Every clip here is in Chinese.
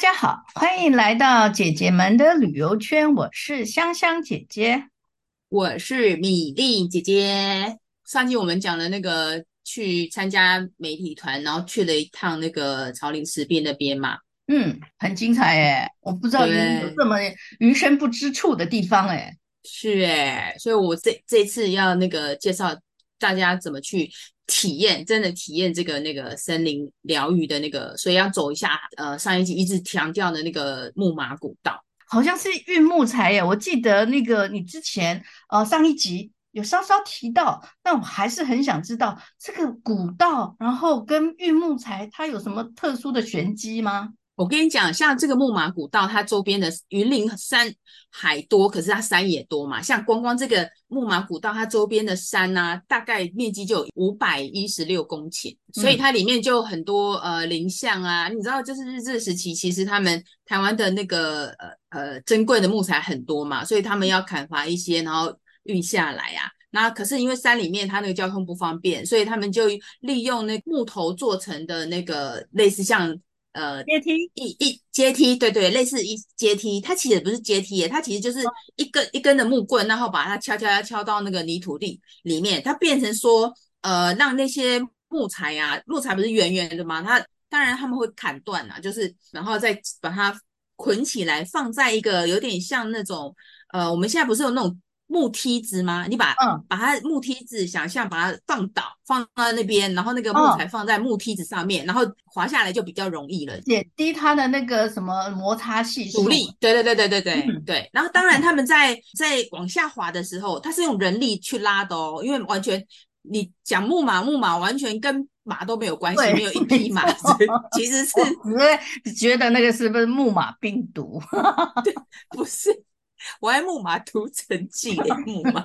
家好，欢迎来到姐姐们的旅游圈。我是香香姐姐，我是米粒姐姐。上期我们讲了那个去参加媒体团，然后去了一趟那个草岭石边那边嘛，嗯，很精彩哎，我不知道有这么余生不知处的地方哎，是哎，所以我这这次要那个介绍大家怎么去。体验真的体验这个那个森林疗愈的那个，所以要走一下。呃，上一集一直强调的那个木马古道，好像是运木材耶。我记得那个你之前呃上一集有稍稍提到，但我还是很想知道这个古道，然后跟运木材它有什么特殊的玄机吗？我跟你讲，像这个木马古道，它周边的云林山海多，可是它山也多嘛。像光光这个木马古道，它周边的山啊，大概面积就有五百一十六公顷，所以它里面就很多呃林相啊。你知道，就是日治时期，其实他们台湾的那个呃呃珍贵的木材很多嘛，所以他们要砍伐一些，然后运下来啊。那可是因为山里面它那个交通不方便，所以他们就利用那木头做成的那个类似像。呃，阶梯一一阶梯，对对，类似一阶梯，它其实不是阶梯耶，它其实就是一根、哦、一根的木棍，然后把它敲敲敲敲到那个泥土地里面，它变成说，呃，让那些木材啊，木材不是圆圆的吗？它当然他们会砍断啊，就是然后再把它捆起来，放在一个有点像那种，呃，我们现在不是有那种。木梯子吗？你把嗯，把它木梯子想象把它放倒，放到那边，然后那个木材放在木梯子上面，嗯、然后滑下来就比较容易了，减低它的那个什么摩擦系数。阻力，对对对对对对、嗯、对。然后当然他们在在往下滑的时候，它是用人力去拉的哦，因为完全你讲木马木马完全跟马都没有关系，没有一匹马，其实是因为觉得那个是不是木马病毒？对，不是。我爱木马屠城记的木马，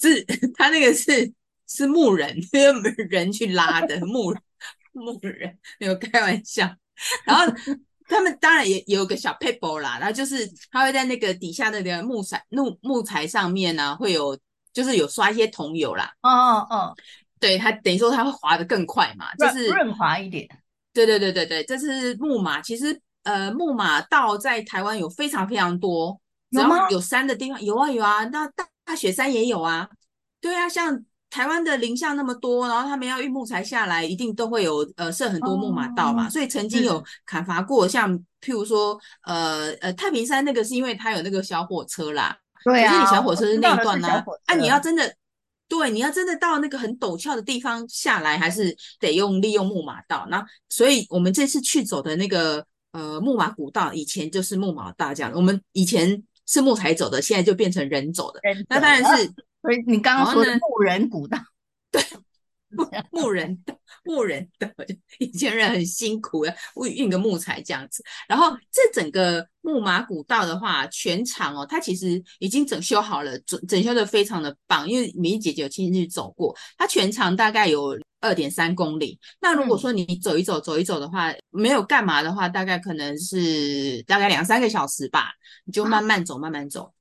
是他那个是是木人，因为人去拉的木木人，没有开玩笑。然后他们当然也也有个小 paper 啦，然后就是他会在那个底下那个木材木木材上面呢、啊，会有就是有刷一些桐油啦。哦哦哦，对，他等于说他会滑得更快嘛，就是润滑一点。对对对对对，这是木马。其实呃，木马道在台湾有非常非常多。只要有山的地方有，啊有啊，那大大雪山也有啊。对啊，像台湾的林相那么多，然后他们要运木材下来，一定都会有呃设很多木马道嘛。哦、所以曾经有砍伐过，像譬如说呃呃太平山那个是因为它有那个小火车啦。对啊。可是你小火车是那一段呢、啊？啊，你要真的对，你要真的到那个很陡峭的地方下来，还是得用利用木马道。那所以我们这次去走的那个呃木马古道，以前就是木马道这样。我们以前。是木材走的，现在就变成人走的。走那当然是，所以你刚刚说的木人古道，对，木木人的木人的，以前人很辛苦的运运个木材这样子。然后这整个木马古道的话，全长哦，它其实已经整修好了，整整修的非常的棒。因为米粒姐姐有亲自去走过，它全长大概有。二点三公里。那如果说你走一走，嗯、走一走的话，没有干嘛的话，大概可能是大概两三个小时吧。你就慢慢走，啊、慢慢走。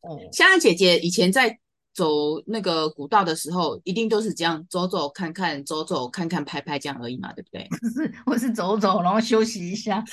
哦，香香姐姐以前在走那个古道的时候，一定都是这样走走看看，走走看看，拍拍这样而已嘛，对不对？不是，我是走走，然后休息一下，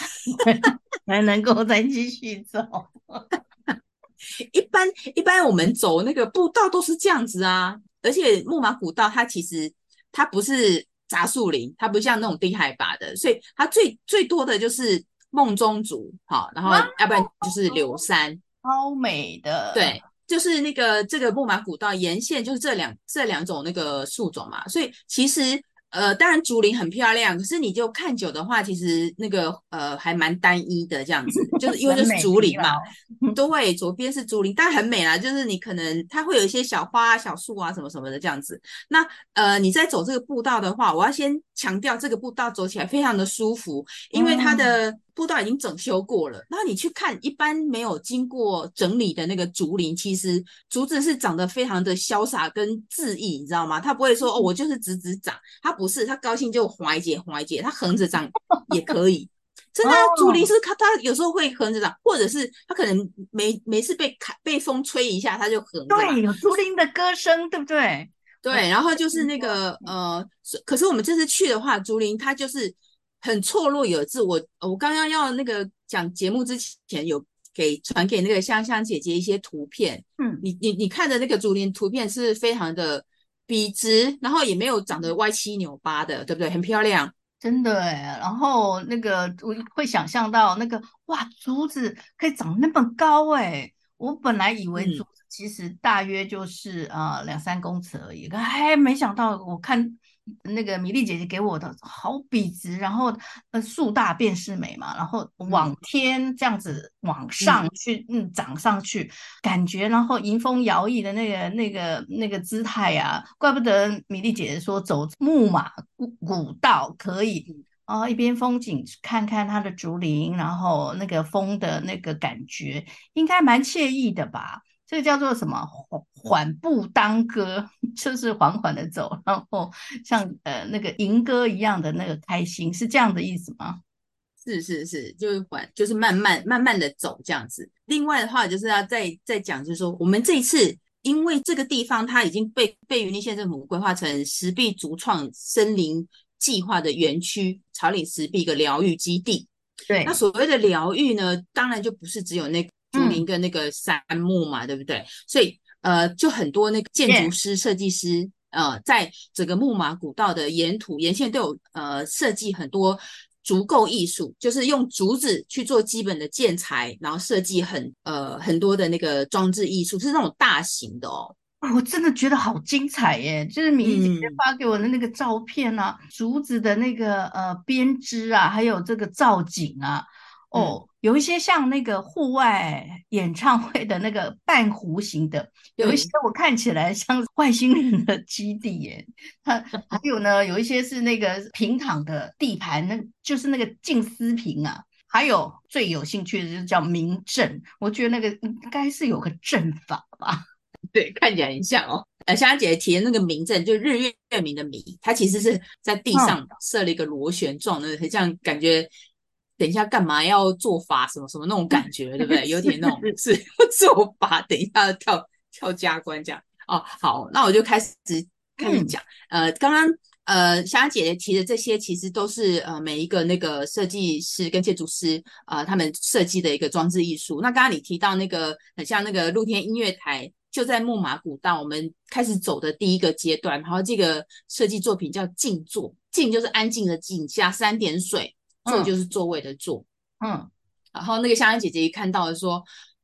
才能够再继续走。一般一般我们走那个步道都是这样子啊，而且木马古道它其实。它不是杂树林，它不像那种低海拔的，所以它最最多的就是梦中竹，好，然后要不然就是柳杉，超美的。对，就是那个这个木马古道沿线就是这两这两种那个树种嘛，所以其实。呃，当然竹林很漂亮，可是你就看久的话，其实那个呃还蛮单一的这样子，就是 因为就是竹林嘛，对，左边是竹林，但很美啦，就是你可能它会有一些小花啊、小树啊什么什么的这样子。那呃你在走这个步道的话，我要先强调这个步道走起来非常的舒服，因为它的。嗯步道已经整修过了，然后你去看一般没有经过整理的那个竹林，其实竹子是长得非常的潇洒跟恣意，你知道吗？它不会说哦，我就是直直长，它不是，它高兴就划一截划一截，它横着长也可以。真的，竹林是它它有时候会横着长，或者是它可能没没事被砍被风吹一下，它就横。对，有竹林的歌声，对不对？对，然后就是那个呃，可是我们这次去的话，竹林它就是。很错落有致。我我刚刚要那个讲节目之前有给传给那个香香姐姐一些图片，嗯，你你你看的那个竹林图片是非常的笔直，然后也没有长得歪七扭八的，对不对？很漂亮。真的哎，然后那个我会想象到那个哇，竹子可以长那么高哎，我本来以为竹子其实大约就是呃、两三公尺而已，可还没想到我看那个米粒姐姐给我的好笔直，然后呃树大便是美嘛，然后往天这样子往上去嗯，嗯长上去，感觉然后迎风摇曳的那个那个那个姿态啊，怪不得米粒姐姐说走木马古古道可以啊、呃，一边风景看看它的竹林，然后那个风的那个感觉，应该蛮惬意的吧。这个叫做什么？缓缓步当歌，就是缓缓的走，然后像呃那个吟歌一样的那个开心，是这样的意思吗？是是是，就是缓，就是慢慢慢慢的走这样子。另外的话，就是要再再讲，就是说我们这一次，因为这个地方它已经被被云林县政府规划成石壁竹创森林计划的园区，草岭石壁一个疗愈基地。对，那所谓的疗愈呢，当然就不是只有那个。竹林跟那个杉木嘛，嗯、对不对？所以呃，就很多那个建筑师、设计师，呃，在整个木马古道的沿途沿线都有呃设计很多竹构艺术，就是用竹子去做基本的建材，然后设计很呃很多的那个装置艺术，是那种大型的哦。我真的觉得好精彩耶！就是米粒姐姐发给我的那个照片啊，嗯、竹子的那个呃编织啊，还有这个造景啊。哦，嗯、有一些像那个户外演唱会的那个半弧形的，有一些我看起来像外星人的基地耶。它 还有呢，有一些是那个平躺的地盘，那就是那个静思坪啊。还有最有兴趣的就是叫明阵，我觉得那个应该是有个阵法吧？对，看起来很像哦。呃，香香姐姐提的那个明阵，就日月明的明，它其实是在地上设了一个螺旋状的，很像感觉。等一下，干嘛要做法？什么什么那种感觉，对不对？有点那种是 做法。等一下要跳跳加关这样哦。好，那我就开始开始讲。嗯、呃，刚刚呃，香香姐姐提的这些，其实都是呃每一个那个设计师跟建筑师呃他们设计的一个装置艺术。那刚刚你提到那个很像那个露天音乐台，就在木马古道，我们开始走的第一个阶段。然后这个设计作品叫静坐，静就是安静的静，加三点水。坐就是座位的座，嗯，然后那个香香姐姐一看到了说，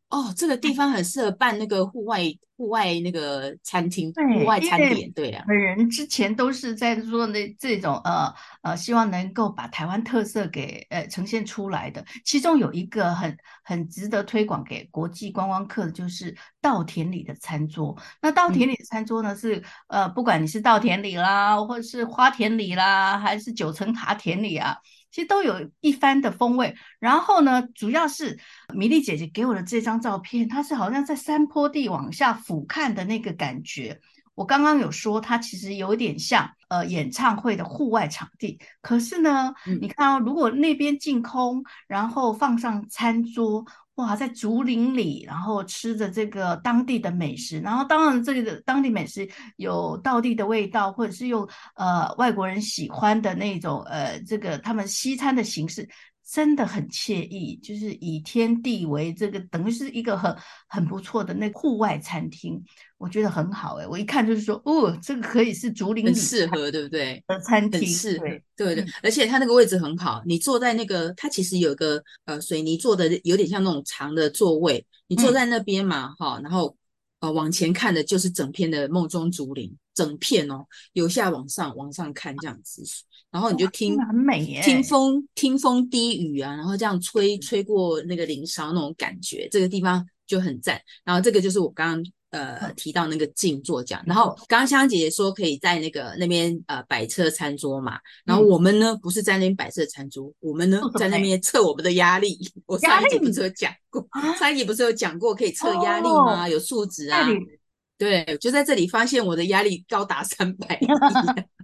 哦，这个地方很适合办那个户外户外那个餐厅，对户外餐点，对啊。本人之前都是在做那这种呃呃，希望能够把台湾特色给呃呈现出来的。其中有一个很很值得推广给国际观光客的，就是稻田里的餐桌。那稻田里的餐桌呢，嗯、是呃，不管你是稻田里啦，或者是花田里啦，还是九层塔田里啊。其实都有一番的风味，然后呢，主要是米粒姐姐给我的这张照片，它是好像在山坡地往下俯瞰的那个感觉。我刚刚有说，它其实有点像呃演唱会的户外场地，可是呢，嗯、你看哦，如果那边净空，然后放上餐桌。哇，在竹林里，然后吃着这个当地的美食，然后当然这里的当地美食有道地的味道，或者是用呃外国人喜欢的那种呃这个他们西餐的形式。真的很惬意，就是以天地为这个，等于是一个很很不错的那户外餐厅，我觉得很好哎、欸。我一看就是说，哦，这个可以是竹林，很适合，对不对？的餐厅，很适合，对对，而且它那个位置很好，你坐在那个，它其实有个呃水泥做的，有点像那种长的座位，你坐在那边嘛，哈、嗯，然后呃往前看的就是整片的梦中竹林，整片哦，由下往上往上看这样子。然后你就听，很美耶，听风听风低语啊，然后这样吹吹过那个林梢那种感觉，这个地方就很赞。然后这个就是我刚刚呃提到那个静坐讲。然后刚刚香香姐姐说可以在那个那边呃摆设餐桌嘛，然后我们呢不是在那边摆设餐桌，我们呢在那边测我们的压力。我上一集不是有讲过，上一集不是有讲过可以测压力吗？有数值啊。对，就在这里发现我的压力高达三百。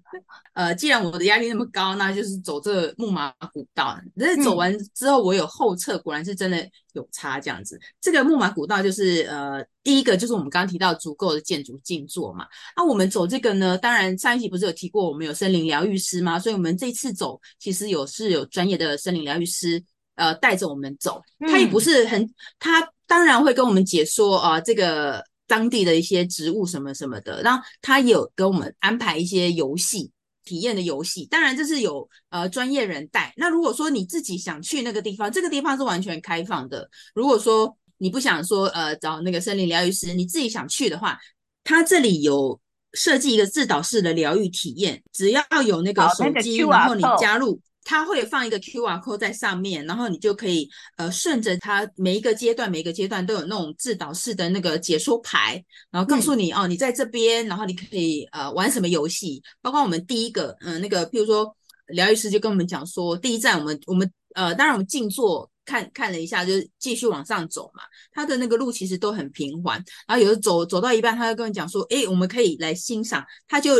呃，既然我的压力那么高，那就是走这个木马古道。但是走完之后，我有后撤，果然是真的有差这样子。这个木马古道就是呃，第一个就是我们刚刚提到足够的建筑静坐嘛。那、啊、我们走这个呢，当然上一集不是有提过，我们有森林疗愈师吗？所以我们这次走其实有是有专业的森林疗愈师呃带着我们走，他也不是很，他当然会跟我们解说啊、呃、这个。当地的一些植物什么什么的，然后他有给我们安排一些游戏体验的游戏，当然这是有呃专业人带。那如果说你自己想去那个地方，这个地方是完全开放的。如果说你不想说呃找那个森林疗愈师，你自己想去的话，他这里有设计一个自导式的疗愈体验，只要有那个手机，然后你加入。它会放一个 QR code 在上面，然后你就可以呃顺着它每一个阶段，每一个阶段都有那种自导式的那个解说牌，然后告诉你、嗯、哦，你在这边，然后你可以呃玩什么游戏，包括我们第一个嗯、呃、那个，譬如说疗愈师就跟我们讲说，第一站我们我们呃当然我们静坐看看了一下，就是继续往上走嘛，它的那个路其实都很平缓，然后有的走走到一半，他就跟我讲说，诶，我们可以来欣赏，他就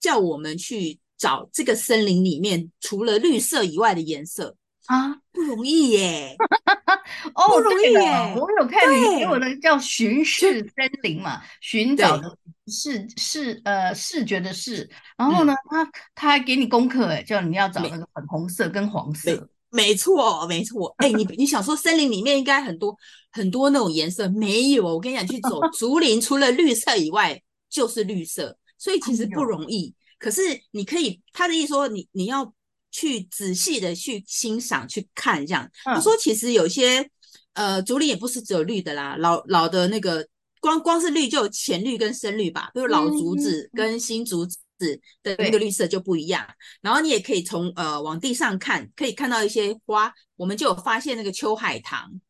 叫我们去。找这个森林里面除了绿色以外的颜色啊，不容易耶！哦，不容易耶！我有看你给我的叫巡视森林嘛，寻找的视视呃视觉的视，然后呢，嗯、他他还给你功课哎，叫你要找那个粉红色跟黄色，没错没错。哎，你 你想说森林里面应该很多很多那种颜色，没有，我跟你讲，去走竹林，除了绿色以外就是绿色，所以其实不容易。可是你可以，他的意思说你你要去仔细的去欣赏去看这样。他说其实有些呃竹林也不是只有绿的啦，老老的那个光光是绿就有浅绿跟深绿吧，比如老竹子跟新竹子的那个绿色就不一样。然后你也可以从呃往地上看，可以看到一些花，我们就有发现那个秋海棠，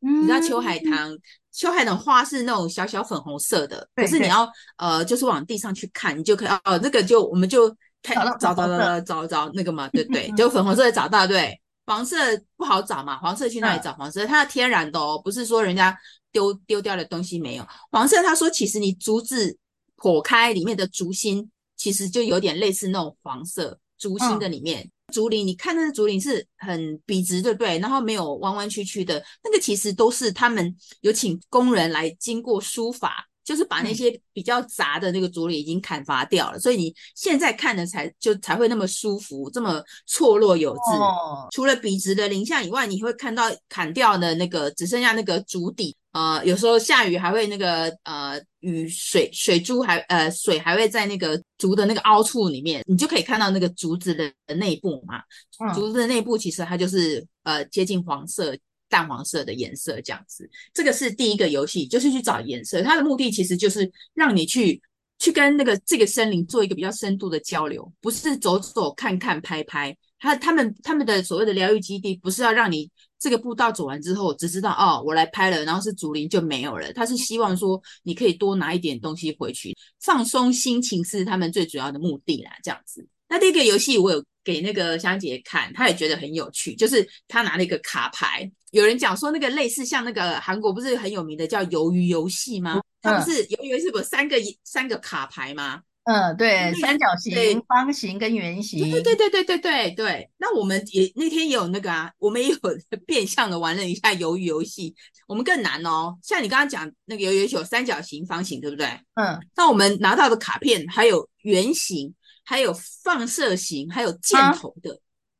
你知道秋海棠。秋海棠花是那种小小粉红色的，可是你要呃，就是往地上去看，你就可以哦，那个就我们就看找找找找找那个嘛，对对，就粉红色的找到对，黄色不好找嘛，黄色去那里找黄色？它是天然的哦，不是说人家丢丢掉的东西没有。黄色他说其实你竹子剖开里面的竹心，其实就有点类似那种黄色竹心的里面。嗯竹林，你看那个竹林是很笔直，对不对？然后没有弯弯曲曲的，那个其实都是他们有请工人来经过书法，就是把那些比较杂的那个竹林已经砍伐掉了，嗯、所以你现在看的才就才会那么舒服，这么错落有致。哦、除了笔直的林相以外，你会看到砍掉的那个只剩下那个竹底。呃，有时候下雨还会那个呃雨水水珠还呃水还会在那个竹的那个凹处里面，你就可以看到那个竹子的内部嘛。嗯、竹子的内部其实它就是呃接近黄色、淡黄色的颜色这样子。这个是第一个游戏，就是去找颜色。它的目的其实就是让你去去跟那个这个森林做一个比较深度的交流，不是走走看看拍拍。他他们他们的所谓的疗愈基地不是要让你。这个步道走完之后，只知道哦，我来拍了，然后是竹林就没有了。他是希望说你可以多拿一点东西回去，放松心情是他们最主要的目的啦。这样子，那第一个游戏我有给那个香姐看，她也觉得很有趣，就是她拿了一个卡牌。有人讲说那个类似像那个韩国不是很有名的叫鱿鱼游戏吗？它不是鱿鱼游戏不是三个三个卡牌吗？嗯，对，三角形、对方形跟圆形，对对对对对对对。那我们也那天也有那个啊，我们也有 变相的玩了一下鱿鱼游戏，我们更难哦。像你刚刚讲那个鱿鱼游戏有三角形、方形，对不对？嗯。那我们拿到的卡片还有圆形，还有放射形，还有箭头的。啊、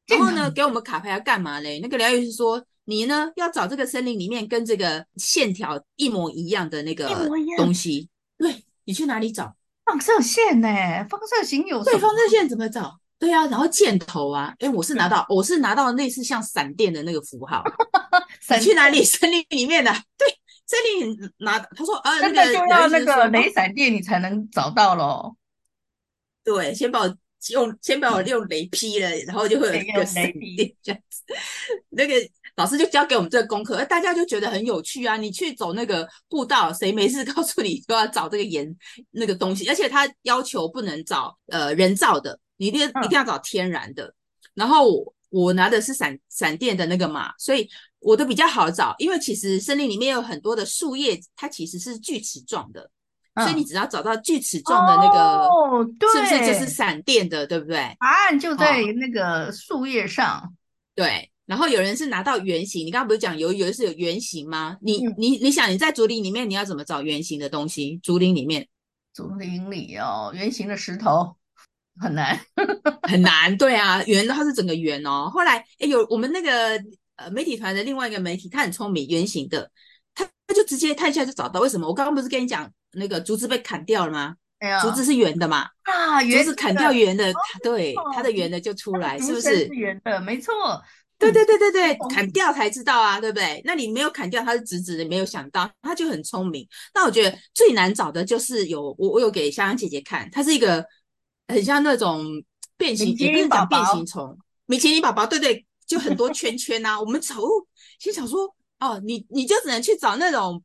然后呢，给我们卡牌要干嘛嘞？那个疗愈师说，你呢要找这个森林里面跟这个线条一模一样的那个东西。对，你去哪里找？放射线呢？放射型有对放射线怎么找？对啊，然后箭头啊，哎，我是拿到，我是拿到类似像闪电的那个符号。你去哪里？森林里面的？对，森林拿。他说，啊，那个就要那个雷闪电，你才能找到咯。对，先把我用，先把我用雷劈了，然后就会有一个闪电这样子。那个。老师就教给我们这个功课，大家就觉得很有趣啊！你去走那个步道，谁没事告诉你都要找这个盐那个东西，而且他要求不能找呃人造的，你一定一定要找天然的。嗯、然后我，我拿的是闪闪电的那个嘛，所以我的比较好找，因为其实森林里面有很多的树叶，它其实是锯齿状的，嗯、所以你只要找到锯齿状的那个，哦，对，是不是就是闪电的，对不对？答案就在那个树叶上。哦、对，然后有人是拿到圆形，你刚刚不是讲有有的是有圆形吗？你、嗯、你你想你在竹林里面你要怎么找圆形的东西？竹林里面，竹林里哦，圆形的石头很难，很难。对啊，圆的它是整个圆哦。后来诶有我们那个呃媒体团的另外一个媒体，他很聪明，圆形的。他他就直接探一下就找到，为什么？我刚刚不是跟你讲那个竹子被砍掉了吗？哎呀，竹子是圆的嘛？啊，圆竹子砍掉圆的，哦、对，它的圆的就出来，是不是？是圆的，没错。对对对对对，嗯、砍掉才知道啊，对不对？那你没有砍掉，它是直直的，没有想到，他就很聪明。那我觉得最难找的就是有我，我有给香香姐姐看，它是一个很像那种变形，也不是讲变形虫，米其林宝宝，对对，就很多圈圈呐、啊。我们找，心想说。哦，你你就只能去找那种，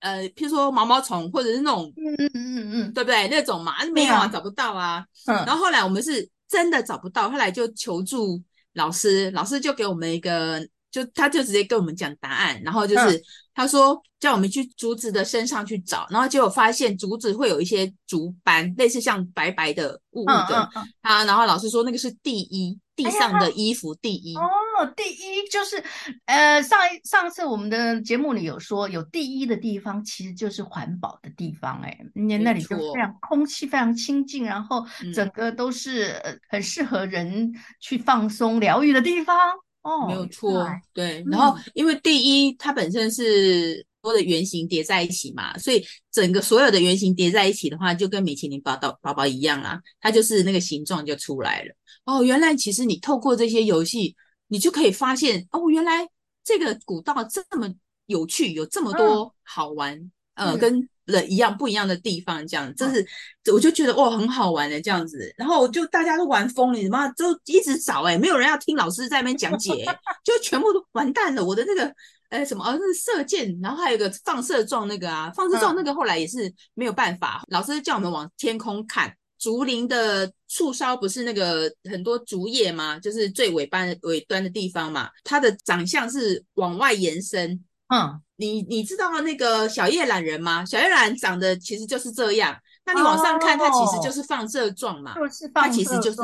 呃，譬如说毛毛虫，或者是那种，嗯嗯嗯嗯，对不对？那种嘛，没有啊，找不到啊。嗯。然后后来我们是真的找不到，后来就求助老师，老师就给我们一个，就他就直接跟我们讲答案，然后就是、嗯、他说叫我们去竹子的身上去找，然后结果发现竹子会有一些竹斑，类似像白白的雾雾的，嗯嗯嗯、啊，然后老师说那个是第一，地上的衣服第一。哎第一就是，呃，上一上次我们的节目里有说，有第一的地方其实就是环保的地方，哎，那那里就非常空气非常清净，然后整个都是很适合人去放松疗愈的地方。哦，没有错，对。然后因为第一它本身是多的圆形叠在一起嘛，所以整个所有的圆形叠在一起的话，就跟米其林宝宝宝宝一样啦，它就是那个形状就出来了。哦，原来其实你透过这些游戏。你就可以发现哦，原来这个古道这么有趣，有这么多好玩，嗯、呃，跟人一样不一样的地方，这样，真是，我就觉得哇，很好玩的这样子。然后就大家都玩疯了，你妈就一直找哎、欸，没有人要听老师在那边讲解，就全部都完蛋了。我的那个呃什么，哦，那是射箭，然后还有一个放射状那个啊，放射状那个后来也是没有办法，老师叫我们往天空看。竹林的树梢不是那个很多竹叶吗？就是最尾巴尾端的地方嘛。它的长相是往外延伸。嗯，你你知道那个小叶懒人吗？小叶懒长得其实就是这样。那你往上看，它其实就是放射状嘛。就是放射状。它其实就是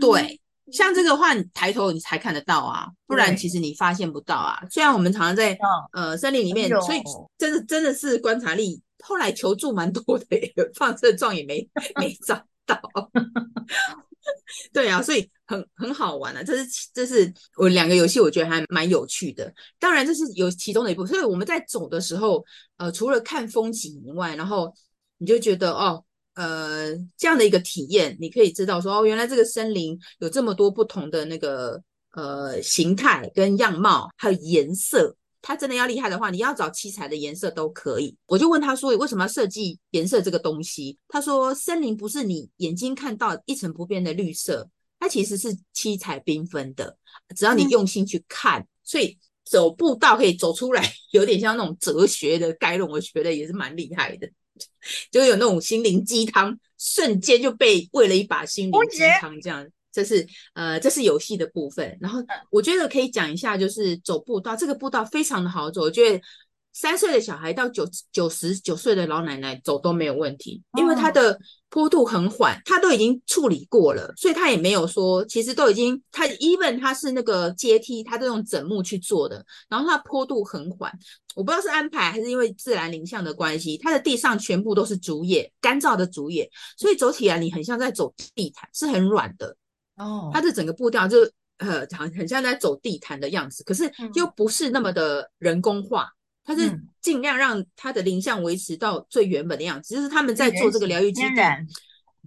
对。像这个话，你抬头你才看得到啊，不然其实你发现不到啊。虽然我们常常在呃森林里面，所以真的真的是观察力。后来求助蛮多的，放射状也没没找到。对啊，所以很很好玩啊。这是这是我两个游戏，我觉得还蛮有趣的。当然，这是有其中的一部分。所以我们在走的时候，呃，除了看风景以外，然后你就觉得哦，呃，这样的一个体验，你可以知道说哦，原来这个森林有这么多不同的那个呃形态跟样貌，还有颜色。他真的要厉害的话，你要找七彩的颜色都可以。我就问他说：“为什么要设计颜色这个东西？”他说：“森林不是你眼睛看到一成不变的绿色，它其实是七彩缤纷的。只要你用心去看，嗯、所以走步道可以走出来，有点像那种哲学的概论，我觉得也是蛮厉害的。就有那种心灵鸡汤，瞬间就被喂了一把心灵鸡汤这样。”这是呃，这是游戏的部分。然后我觉得可以讲一下，就是走步道，这个步道非常的好走。我觉得三岁的小孩到九九十九岁的老奶奶走都没有问题，因为它的坡度很缓，它都已经处理过了，所以它也没有说，其实都已经，它 even 它是那个阶梯，它都用整木去做的，然后它坡度很缓。我不知道是安排还是因为自然林相的关系，它的地上全部都是竹叶，干燥的竹叶，所以走起来你很像在走地毯，是很软的。哦，它的整个步调就呃，好像很像在走地毯的样子，可是又不是那么的人工化，它是尽量让它的灵像维持到最原本的样子。就是他们在做这个疗愈基地，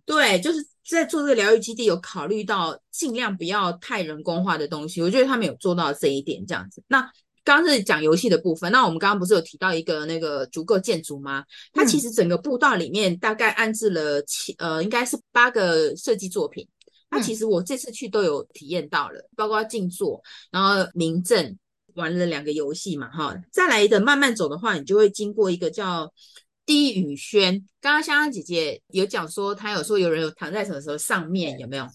对，就是在做这个疗愈基地有考虑到尽量不要太人工化的东西。我觉得他们有做到这一点，这样子。那刚刚是讲游戏的部分，那我们刚刚不是有提到一个那个足够建筑吗？它其实整个步道里面大概安置了七呃，应该是八个设计作品。那、啊、其实我这次去都有体验到了，包括静坐，然后明正玩了两个游戏嘛，哈，再来的慢慢走的话，你就会经过一个叫低语轩。刚刚香香姐姐有讲说，她有说有人有躺在什么时候上面，有没有？是，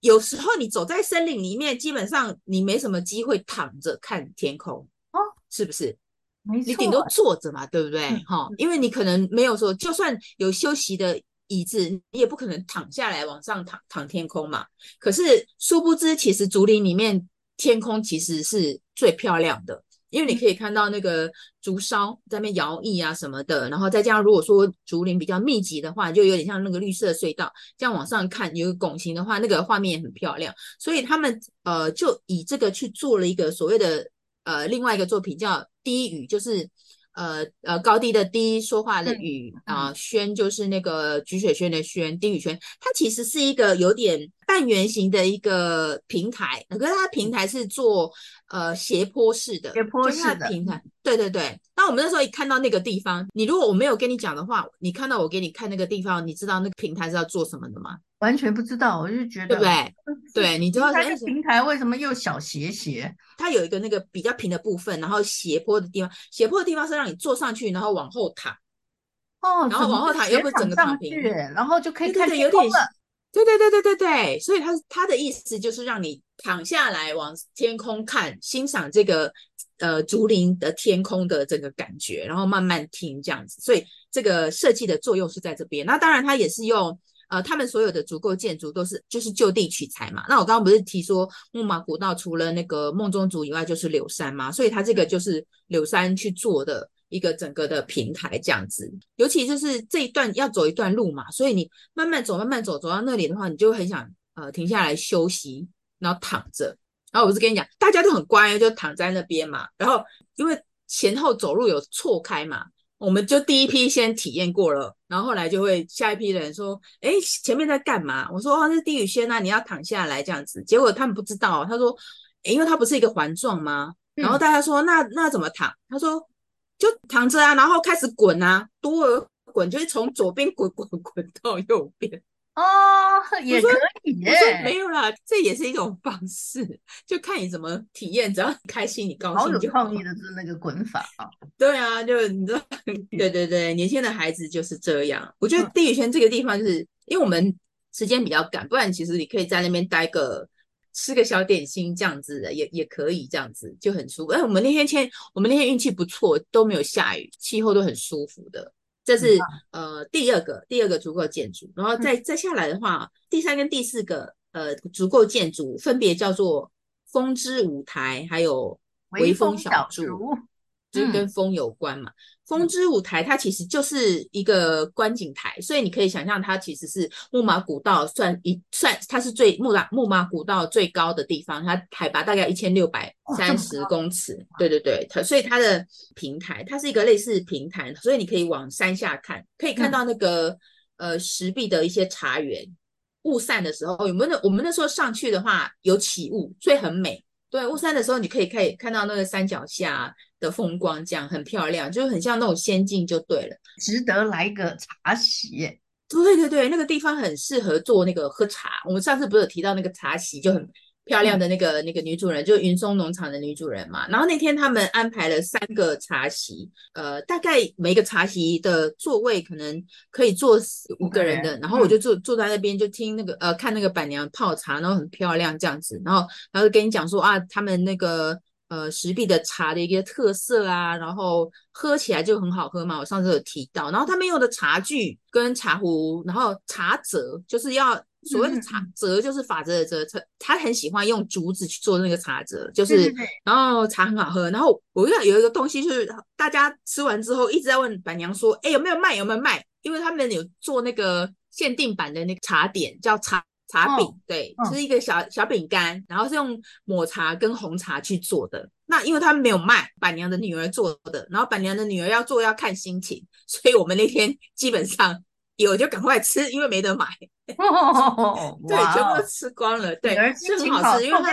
有时候你走在森林里面，基本上你没什么机会躺着看天空哦，是不是？没错，你顶多坐着嘛，对不对？哈、嗯，因为你可能没有说，就算有休息的椅子，你也不可能躺下来往上躺躺天空嘛。可是殊不知，其实竹林里面天空其实是最漂亮的。因为你可以看到那个竹梢在那边摇曳啊什么的，然后再加上如果说竹林比较密集的话，就有点像那个绿色隧道，这样往上看有个拱形的话，那个画面也很漂亮。所以他们呃就以这个去做了一个所谓的呃另外一个作品叫低语，就是。呃呃，高低的低，说话的语啊，轩、呃、就是那个菊水轩的轩，丁宇轩，它其实是一个有点半圆形的一个平台，可是它平台是做呃斜坡式的，斜坡式的平台。对对对。那我们那时候一看到那个地方，你如果我没有跟你讲的话，你看到我给你看那个地方，你知道那个平台是要做什么的吗？完全不知道，我就觉得，对不对？对，你知道它的平台为什么又小斜斜？它有一个那个比较平的部分，然后斜坡的地方，斜坡的地方是让你坐上去，然后往后躺。哦，然后往后躺又不是整个躺平，然后就可以看天空了。对对对对对对，所以它它的意思就是让你躺下来往天空看，欣赏这个呃竹林的天空的这个感觉，然后慢慢听这样子。所以这个设计的作用是在这边。那当然，它也是用。呃，他们所有的竹构建筑都是就是就地取材嘛。那我刚刚不是提说木马古道除了那个梦中竹以外，就是柳杉嘛，所以它这个就是柳杉去做的一个整个的平台这样子。尤其就是这一段要走一段路嘛，所以你慢慢走，慢慢走，走到那里的话，你就很想呃停下来休息，然后躺着。然后我不是跟你讲，大家都很乖，就躺在那边嘛。然后因为前后走路有错开嘛。我们就第一批先体验过了，然后后来就会下一批的人说：“哎，前面在干嘛？”我说：“哦，那是低宇轩啊，你要躺下来这样子。”结果他们不知道，他说：“因为它不是一个环状吗？”然后大家说：“那那怎么躺？”他说：“就躺着啊，然后开始滚啊，多尔滚，就是从左边滚滚滚到右边。”哦，也可以耶。我说没有啦，这也是一种方式，就看你怎么体验。只要你开心，你高兴就好。好有创意的是那个滚法啊！对啊，就你知道，对对对，年轻的孩子就是这样。我觉得低语轩这个地方，就是、嗯、因为我们时间比较赶，不然其实你可以在那边待个吃个小点心这样子的，也也可以这样子，就很舒服。哎，我们那天天，我们那天运气不错，都没有下雨，气候都很舒服的。这是、嗯、呃第二个第二个足够建筑，然后再再下来的话，第三跟第四个呃足够建筑分别叫做风之舞台，还有微风小筑。就是跟风有关嘛，嗯、风之舞台它其实就是一个观景台，所以你可以想象它其实是木马古道算一算，它是最木马木马古道最高的地方，它海拔大概一千六百三十公尺，哦、对对对，它所以它的平台它是一个类似平台，所以你可以往山下看，可以看到那个、嗯、呃石壁的一些茶园，雾散的时候，有没有那我们那时候上去的话有起雾，所以很美。对，雾山的时候你可以可以看到那个山脚下的风光，这样很漂亮，就很像那种仙境，就对了，值得来个茶席。对对对，那个地方很适合做那个喝茶。我们上次不是有提到那个茶席，就很。漂亮的那个那个女主人，就是云松农场的女主人嘛。然后那天他们安排了三个茶席，呃，大概每个茶席的座位可能可以坐五个人的。然后我就坐坐在那边，就听那个呃看那个板娘泡茶，然后很漂亮这样子。然后然后跟你讲说啊，他们那个呃石壁的茶的一个特色啊，然后喝起来就很好喝嘛。我上次有提到，然后他们用的茶具跟茶壶，然后茶则就是要。所谓的茶折就是法则的折，他他很喜欢用竹子去做那个茶折，就是，然后茶很好喝。然后我又有一个东西，就是大家吃完之后一直在问板娘说：“哎，有没有卖？有没有卖？”因为他们有做那个限定版的那个茶点，叫茶茶饼，哦、对，是一个小小饼干，然后是用抹茶跟红茶去做的。那因为他们没有卖，板娘的女儿做的，然后板娘的女儿要做要看心情，所以我们那天基本上有就赶快吃，因为没得买。哦，对，全部都吃光了。对，是很好吃，因为它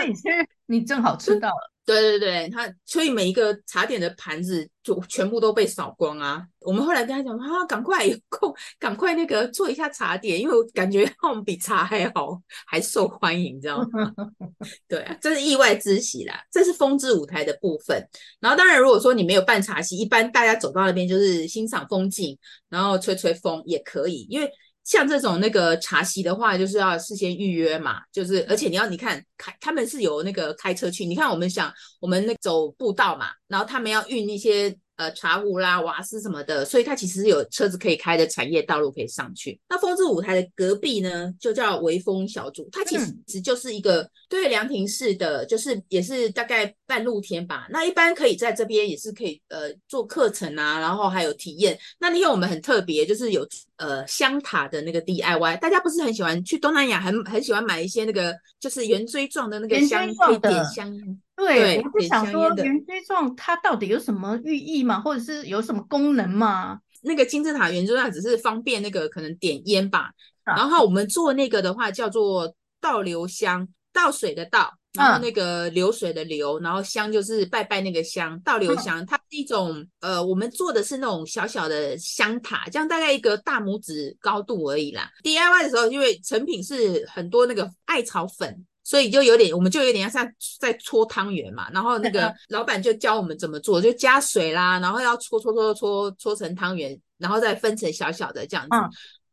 你你正好吃到了。对对对，他所以每一个茶点的盘子就全部都被扫光啊。我们后来跟他讲啊，赶快有空，赶快那个做一下茶点，因为我感觉我们比茶还好，还受欢迎，你知道吗？对啊，这是意外之喜啦。这是风之舞台的部分。然后当然，如果说你没有办茶席，一般大家走到那边就是欣赏风景，然后吹吹风也可以，因为。像这种那个茶席的话，就是要事先预约嘛，就是而且你要你看开他们是有那个开车去，你看我们想我们那走步道嘛，然后他们要运一些呃，茶壶啦、瓦斯什么的，所以它其实是有车子可以开的产业道路可以上去。那风之舞台的隔壁呢，就叫微风小组，它其实就是一个对凉亭式的，就是也是大概半露天吧。那一般可以在这边也是可以呃做课程啊，然后还有体验。那因为我们很特别，就是有呃香塔的那个 DIY，大家不是很喜欢去东南亚，很很喜欢买一些那个就是圆锥状的那个香可以点香。对，我是想说圆锥状它到底有什么寓意吗？或者是有什么功能吗？那个金字塔圆锥状只是方便那个可能点烟吧。啊、然后我们做那个的话叫做倒流香，倒水的倒，然后那个流水的流，然后香就是拜拜那个香，倒流香。它是一种呃，我们做的是那种小小的香塔，这样大概一个大拇指高度而已啦。DIY 的时候，因为成品是很多那个艾草粉。所以就有点，我们就有点像在搓汤圆嘛，然后那个老板就教我们怎么做，就加水啦，然后要搓搓搓搓搓成汤圆，然后再分成小小的这样子。嗯、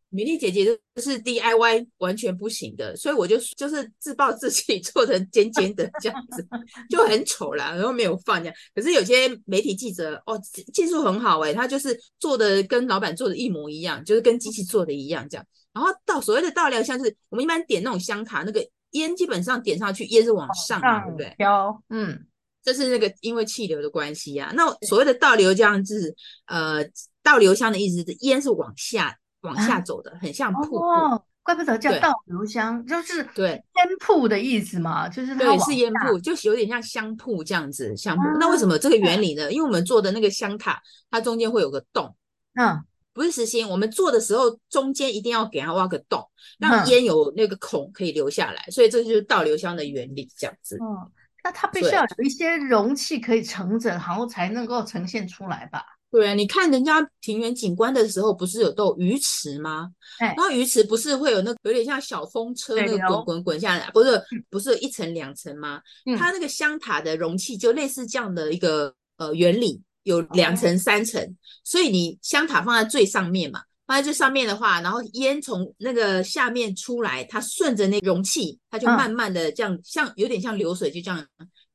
米粒姐姐就是 DIY 完全不行的，所以我就就是自暴自弃做成尖尖的这样子，就很丑啦，然后没有放这样。可是有些媒体记者哦，技术很好哎、欸，他就是做的跟老板做的一模一样，就是跟机器做的一样这样。然后到所谓的倒流香，是我们一般点那种香卡那个。烟基本上点上去，烟是往上，上对不对？飘，嗯，这是那个因为气流的关系啊。那所谓的倒流香是，呃，倒流香的意思是烟是往下往下走的，啊、很像瀑布。哦，怪不得叫倒流香，就是对烟瀑的意思嘛，就是对是烟瀑，就是有点像香瀑这样子，香瀑。啊、那为什么这个原理呢？因为我们做的那个香塔，它中间会有个洞，嗯。不是实心，我们做的时候中间一定要给它挖个洞，让烟有那个孔可以流下来，嗯、所以这就是倒流香的原理，这样子。嗯，那它必须要有一些容器可以盛着，然后才能够呈现出来吧？对啊，你看人家庭园景观的时候，不是有都有鱼池吗？哎、然后鱼池不是会有那个有点像小风车那个滚滚滚下来，不是不是有一层两层吗？嗯、它那个香塔的容器就类似这样的一个呃原理。有两层、三层，所以你香塔放在最上面嘛，放在最上面的话，然后烟从那个下面出来，它顺着那容器，它就慢慢的这样，嗯、像有点像流水，就这样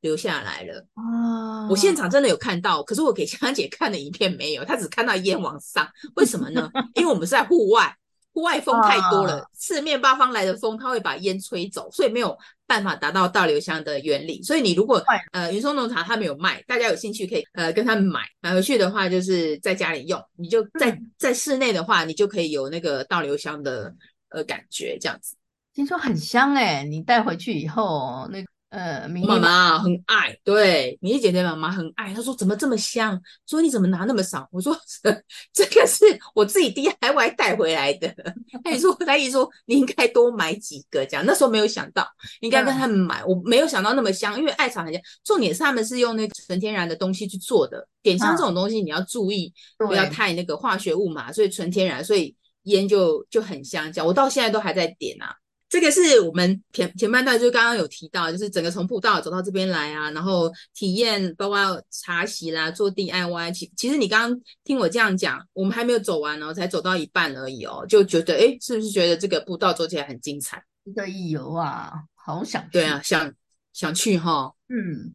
流下来了。哦，我现场真的有看到，可是我给香香姐看的影片没有，她只看到烟往上，为什么呢？因为我们是在户外。户外风太多了，四面八方来的风，它会把烟吹走，所以没有办法达到倒流香的原理。所以你如果呃云松农场他们有卖，大家有兴趣可以呃跟他们买买回去的话，就是在家里用。你就在在室内的话，你就可以有那个倒流香的呃感觉，这样子。听说很香哎，你带回去以后那个。呃，妈妈很爱，对，米粒姐姐妈妈很爱。她说怎么这么香？说你怎么拿那么少？我说 这个是我自己 DIY 带回来的。她也说，她也说你应该多买几个这样。那时候没有想到应该跟他们买，嗯、我没有想到那么香，因为艾草很香。重点是他们是用那个纯天然的东西去做的。点香这种东西你要注意，不要太那个化学物嘛，所以纯天然，所以烟就就很香。这样我到现在都还在点啊。这个是我们前前半段就刚刚有提到，就是整个从步道走到这边来啊，然后体验包括茶席啦，做 DIY。其其实你刚刚听我这样讲，我们还没有走完哦，才走到一半而已哦，就觉得哎，是不是觉得这个步道走起来很精彩？值得一游啊，好想去。对啊，想想去哈、哦。嗯，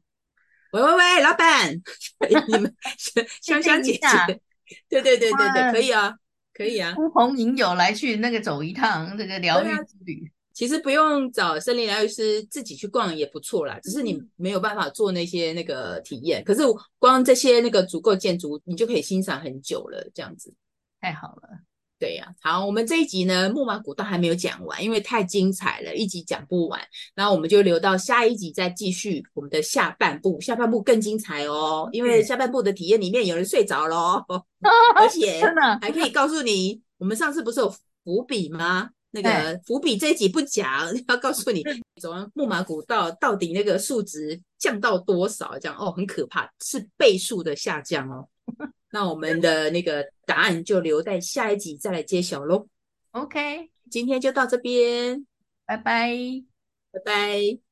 喂喂喂，老板，你们 香香姐姐，对对对对对，可以啊，可以啊，呼朋引友来去那个走一趟这个疗愈之旅。其实不用找森林疗愈师，自己去逛也不错啦。只是你没有办法做那些那个体验，可是光这些那个足够建筑，你就可以欣赏很久了。这样子太好了，对呀、啊。好，我们这一集呢，木马古道还没有讲完，因为太精彩了，一集讲不完。然后我们就留到下一集再继续我们的下半部，下半部更精彩哦。因为下半部的体验里面有人睡着了，嗯、而且还可以告诉你，我们上次不是有伏笔吗？那个伏笔这一集不讲，要告诉你走完木马古道到底那个数值降到多少？这样哦，很可怕，是倍数的下降哦。那我们的那个答案就留在下一集再来揭晓喽。OK，今天就到这边，拜拜，拜拜。